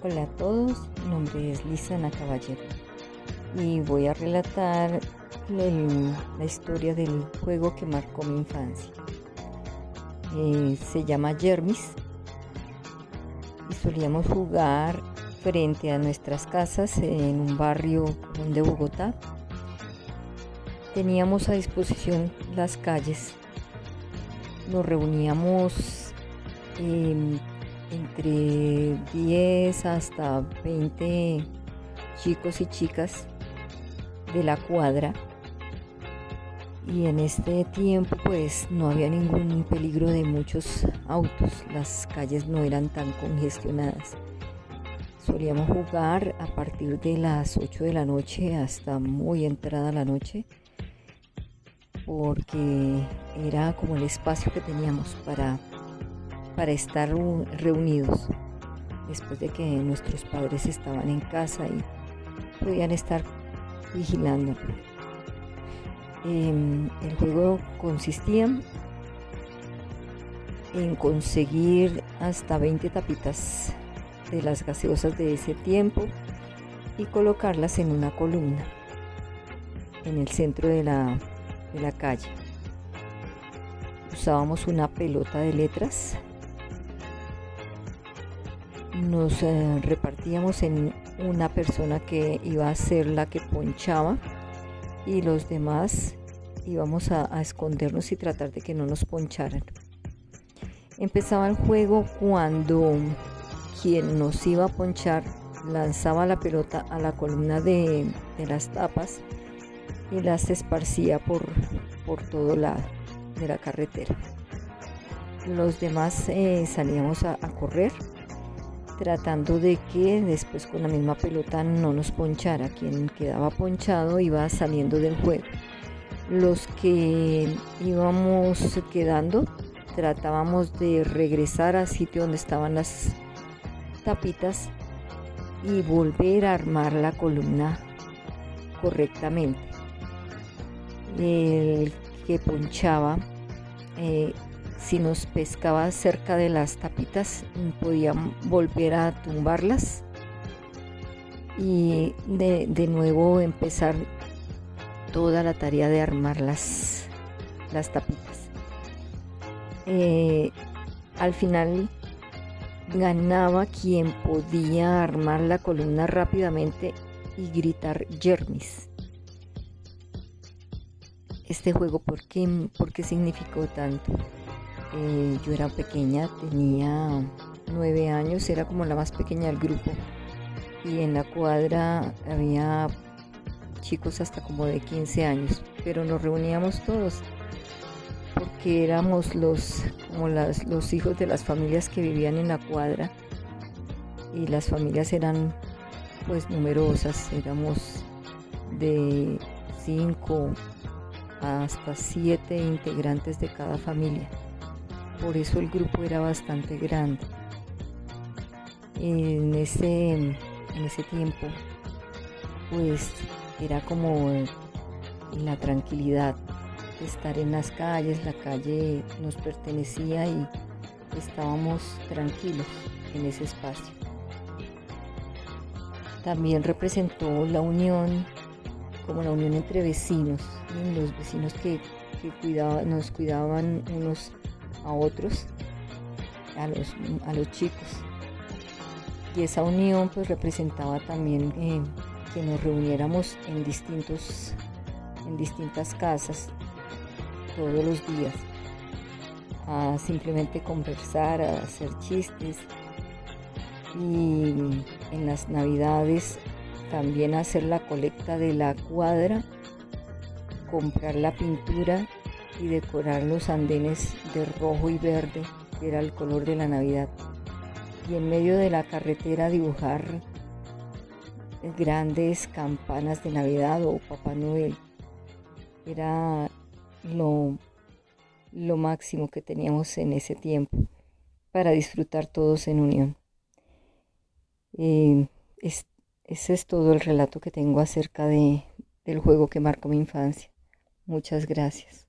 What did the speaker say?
Hola a todos, mi nombre es Lisana Caballero y voy a relatar la historia del juego que marcó mi infancia. Eh, se llama Jermis y solíamos jugar frente a nuestras casas en un barrio de Bogotá. Teníamos a disposición las calles, nos reuníamos entre 10 hasta 20 chicos y chicas de la cuadra y en este tiempo pues no había ningún peligro de muchos autos, las calles no eran tan congestionadas. Solíamos jugar a partir de las 8 de la noche hasta muy entrada la noche porque era como el espacio que teníamos para para estar reunidos después de que nuestros padres estaban en casa y podían estar vigilando. Em, el juego consistía en conseguir hasta 20 tapitas de las gaseosas de ese tiempo y colocarlas en una columna en el centro de la, de la calle. Usábamos una pelota de letras nos eh, repartíamos en una persona que iba a ser la que ponchaba y los demás íbamos a, escondernos y tratar de que no nos poncharan. Empezaba el juego cuando quien nos iba a ponchar lanzaba la pelota a la columna de, las tapas y las esparcía por, por todo lado de la carretera. Los demás eh, salíamos a correr tratando de que después con la misma pelota no nos ponchara. Quien quedaba ponchado iba saliendo del juego. Los que íbamos quedando tratábamos de regresar al sitio donde estaban las tapitas y volver a armar la columna correctamente. El que ponchaba eh, si nos pescaba cerca de las tapitas, podían volver a tumbarlas y de, nuevo empezar toda la tarea de armar las, las tapitas. Eh, al final ganaba quien podía armar la columna rápidamente y gritar Jermis. Este juego, ¿por qué, por qué significó tanto? Eh, yo era pequeña, tenía nueve años, era como la más pequeña del grupo. Y en la cuadra había chicos hasta como de 15 años, pero nos reuníamos todos porque éramos los, como los hijos de las familias que vivían en la cuadra. Y las familias eran pues numerosas, éramos de cinco hasta siete integrantes de cada familia por eso el grupo era bastante grande. En ese, en ese tiempo, pues era como la tranquilidad estar en las calles, la calle nos pertenecía y estábamos tranquilos en ese espacio. También representó la unión, como la unión entre vecinos, los vecinos que, nos cuidaban unos a otros, a los, a los chicos. Y esa unión pues representaba también eh, que nos reuniéramos en, distintos, en distintas casas todos los días a simplemente conversar, a hacer chistes y en las navidades también hacer la colecta de la cuadra, comprar la pintura y decorar los andenes de rojo y verde, que era el color de la Navidad. Y en medio de la carretera dibujar grandes campanas de Navidad o Papá Noel. Era lo, lo máximo que teníamos en ese tiempo para disfrutar todos en unión. Eh, ese es todo el relato que tengo acerca de, del juego que marcó mi infancia. Muchas gracias.